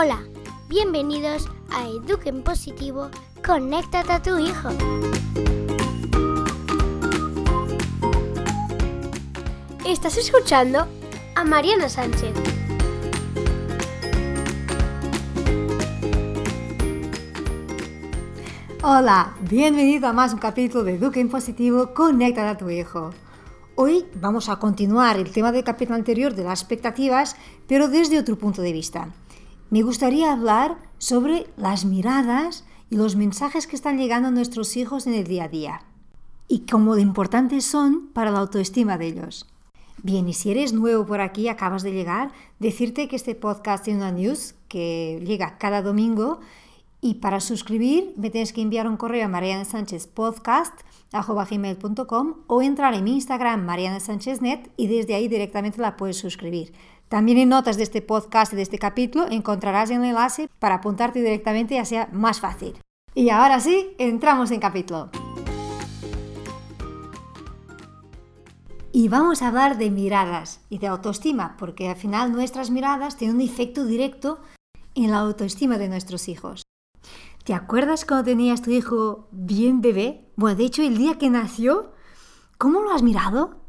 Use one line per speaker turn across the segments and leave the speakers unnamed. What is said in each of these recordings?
Hola, bienvenidos a Eduquen Positivo, conéctate a tu hijo. Estás escuchando a Mariana Sánchez.
Hola, bienvenido a más un capítulo de Eduquen Positivo, conéctate a tu hijo. Hoy vamos a continuar el tema del capítulo anterior de las expectativas, pero desde otro punto de vista me gustaría hablar sobre las miradas y los mensajes que están llegando a nuestros hijos en el día a día y cómo de importantes son para la autoestima de ellos. Bien, y si eres nuevo por aquí, acabas de llegar, decirte que este podcast tiene una news que llega cada domingo y para suscribir me tienes que enviar un correo a Mariana o entrar en mi Instagram Mariana y desde ahí directamente la puedes suscribir. También en notas de este podcast y de este capítulo encontrarás el enlace para apuntarte directamente y sea más fácil. Y ahora sí, entramos en capítulo. Y vamos a hablar de miradas y de autoestima, porque al final nuestras miradas tienen un efecto directo en la autoestima de nuestros hijos. ¿Te acuerdas cuando tenías tu hijo bien bebé? Bueno, de hecho, el día que nació, ¿cómo lo has mirado?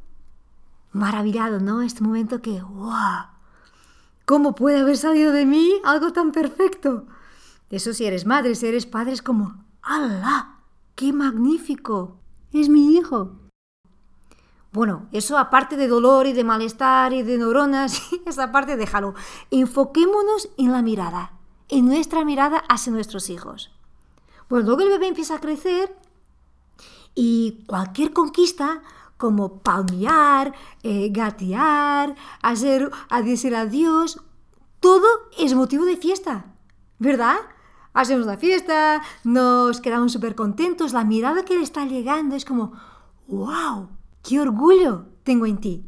maravillado, ¿no? Este momento que, ¡wow! ¿Cómo puede haber salido de mí algo tan perfecto? Eso si eres madre, si eres padre, es como, ¡Hala! ¡Qué magnífico! Es mi hijo. Bueno, eso aparte de dolor y de malestar y de neuronas, esa parte déjalo. Enfoquémonos en la mirada, en nuestra mirada hacia nuestros hijos. Pues luego el bebé empieza a crecer y cualquier conquista como palmear, eh, gatear, hacer, a decir adiós, todo es motivo de fiesta, ¿verdad? Hacemos la fiesta, nos quedamos súper contentos, la mirada que le está llegando es como, wow, qué orgullo tengo en ti.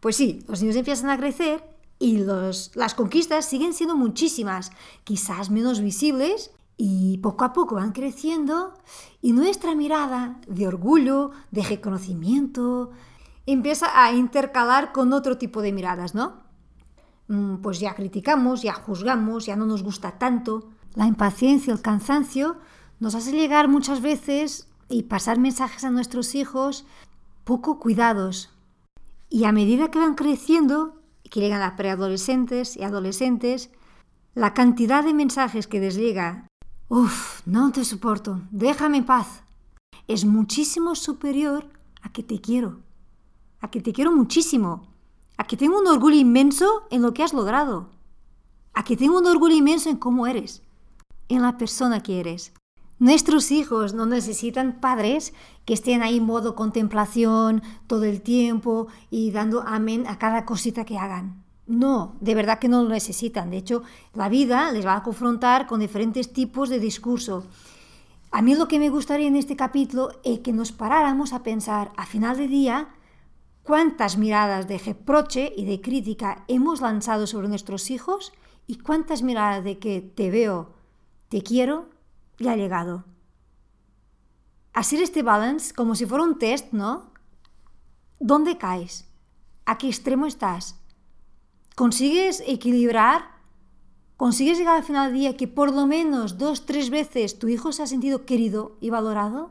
Pues sí, los niños empiezan a crecer y los, las conquistas siguen siendo muchísimas, quizás menos visibles, y poco a poco van creciendo y nuestra mirada de orgullo, de reconocimiento, empieza a intercalar con otro tipo de miradas, ¿no? Mm, pues ya criticamos, ya juzgamos, ya no nos gusta tanto. La impaciencia, el cansancio nos hace llegar muchas veces y pasar mensajes a nuestros hijos poco cuidados. Y a medida que van creciendo, que llegan a preadolescentes y adolescentes, la cantidad de mensajes que les llega Uf, no te soporto, déjame en paz. Es muchísimo superior a que te quiero, a que te quiero muchísimo, a que tengo un orgullo inmenso en lo que has logrado, a que tengo un orgullo inmenso en cómo eres, en la persona que eres. Nuestros hijos no necesitan padres que estén ahí en modo contemplación todo el tiempo y dando amén a cada cosita que hagan. No, de verdad que no lo necesitan. De hecho, la vida les va a confrontar con diferentes tipos de discurso. A mí lo que me gustaría en este capítulo es que nos paráramos a pensar a final de día cuántas miradas de reproche y de crítica hemos lanzado sobre nuestros hijos y cuántas miradas de que te veo, te quiero, le ha llegado. Hacer este balance como si fuera un test, ¿no? ¿Dónde caes? ¿A qué extremo estás? consigues equilibrar, consigues llegar al final del día que por lo menos dos, tres veces tu hijo se ha sentido querido y valorado.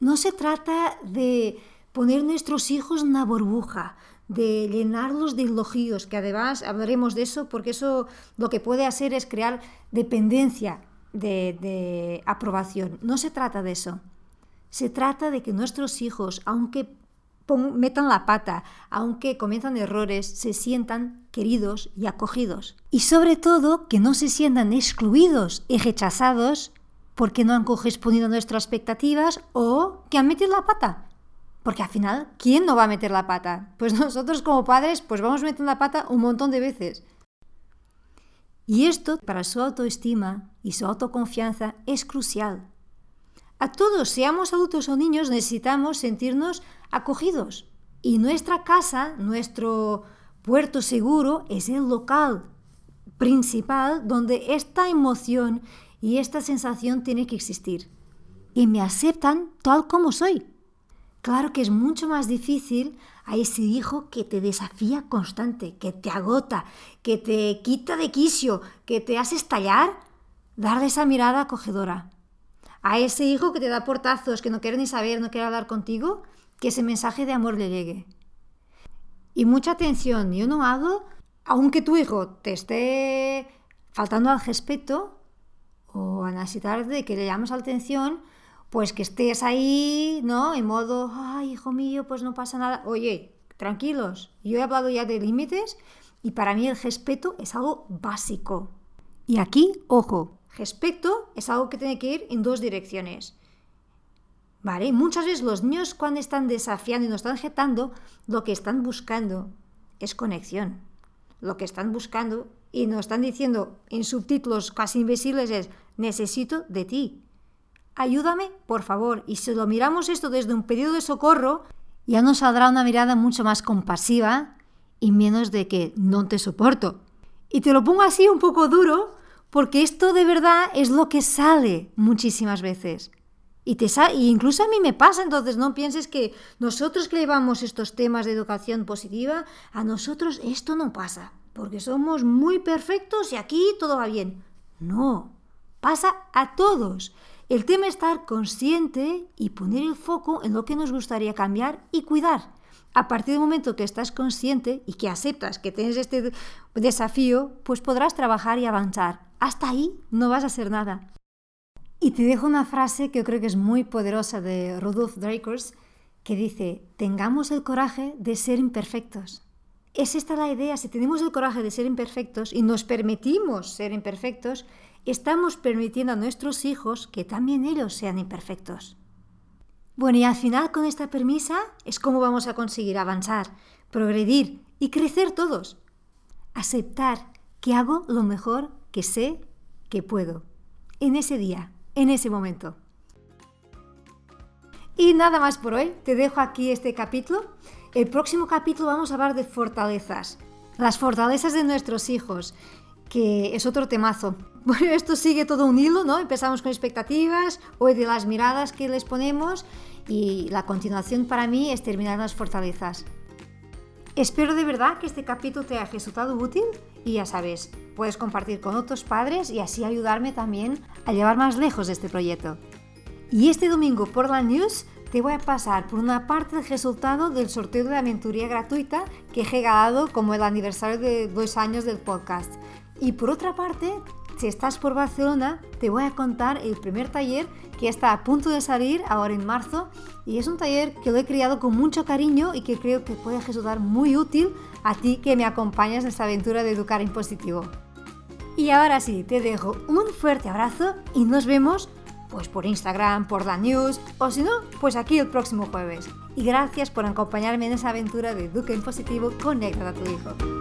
No se trata de poner nuestros hijos en una burbuja, de llenarlos de elogios, que además hablaremos de eso porque eso lo que puede hacer es crear dependencia de, de aprobación. No se trata de eso. Se trata de que nuestros hijos, aunque metan la pata, aunque cometan errores, se sientan queridos y acogidos. Y sobre todo, que no se sientan excluidos y rechazados porque no han correspondido a nuestras expectativas o que han metido la pata. Porque al final, ¿quién no va a meter la pata? Pues nosotros como padres, pues vamos a meter la pata un montón de veces. Y esto, para su autoestima y su autoconfianza, es crucial. A todos, seamos adultos o niños, necesitamos sentirnos acogidos. Y nuestra casa, nuestro puerto seguro, es el local principal donde esta emoción y esta sensación tiene que existir. Y me aceptan tal como soy. Claro que es mucho más difícil a ese hijo que te desafía constante, que te agota, que te quita de quicio, que te hace estallar, darle esa mirada acogedora. A ese hijo que te da portazos, que no quiere ni saber, no quiere hablar contigo, que ese mensaje de amor le llegue. Y mucha atención, yo no hago, aunque tu hijo te esté faltando al respeto o a necesitar de que le llames la atención, pues que estés ahí, ¿no? En modo, ay, hijo mío, pues no pasa nada. Oye, tranquilos, yo he hablado ya de límites y para mí el respeto es algo básico. Y aquí, ojo, respeto es algo que tiene que ir en dos direcciones. ¿Vale? Muchas veces los niños cuando están desafiando y nos están jetando, lo que están buscando es conexión. Lo que están buscando y nos están diciendo en subtítulos casi invisibles es necesito de ti, ayúdame, por favor. Y si lo miramos esto desde un pedido de socorro, ya nos saldrá una mirada mucho más compasiva y menos de que no te soporto. Y te lo pongo así un poco duro, porque esto de verdad es lo que sale muchísimas veces. Y, te y incluso a mí me pasa, entonces no pienses que nosotros que llevamos estos temas de educación positiva, a nosotros esto no pasa, porque somos muy perfectos y aquí todo va bien. No, pasa a todos. El tema es estar consciente y poner el foco en lo que nos gustaría cambiar y cuidar. A partir del momento que estás consciente y que aceptas que tienes este desafío, pues podrás trabajar y avanzar. Hasta ahí no vas a hacer nada. Y te dejo una frase que yo creo que es muy poderosa de Rudolf Drakers, que dice, tengamos el coraje de ser imperfectos. Es esta la idea, si tenemos el coraje de ser imperfectos y nos permitimos ser imperfectos, estamos permitiendo a nuestros hijos que también ellos sean imperfectos. Bueno, y al final con esta permisa es como vamos a conseguir avanzar, progredir y crecer todos. Aceptar que hago lo mejor que sé que puedo, en ese día, en ese momento. Y nada más por hoy, te dejo aquí este capítulo. El próximo capítulo vamos a hablar de fortalezas, las fortalezas de nuestros hijos que es otro temazo. Bueno, esto sigue todo un hilo, ¿no? Empezamos con expectativas, hoy de las miradas que les ponemos y la continuación para mí es terminar las fortalezas. Espero de verdad que este capítulo te haya resultado útil y ya sabes, puedes compartir con otros padres y así ayudarme también a llevar más lejos este proyecto. Y este domingo por la news te voy a pasar por una parte del resultado del sorteo de la mentoría gratuita que he regalado como el aniversario de dos años del podcast. Y por otra parte, si estás por Barcelona, te voy a contar el primer taller que está a punto de salir ahora en marzo y es un taller que lo he creado con mucho cariño y que creo que puede resultar muy útil a ti que me acompañas en esta aventura de educar en positivo. Y ahora sí, te dejo un fuerte abrazo y nos vemos pues por Instagram, por la news o si no, pues aquí el próximo jueves. Y gracias por acompañarme en esa aventura de Educa en Positivo, conecta a tu hijo.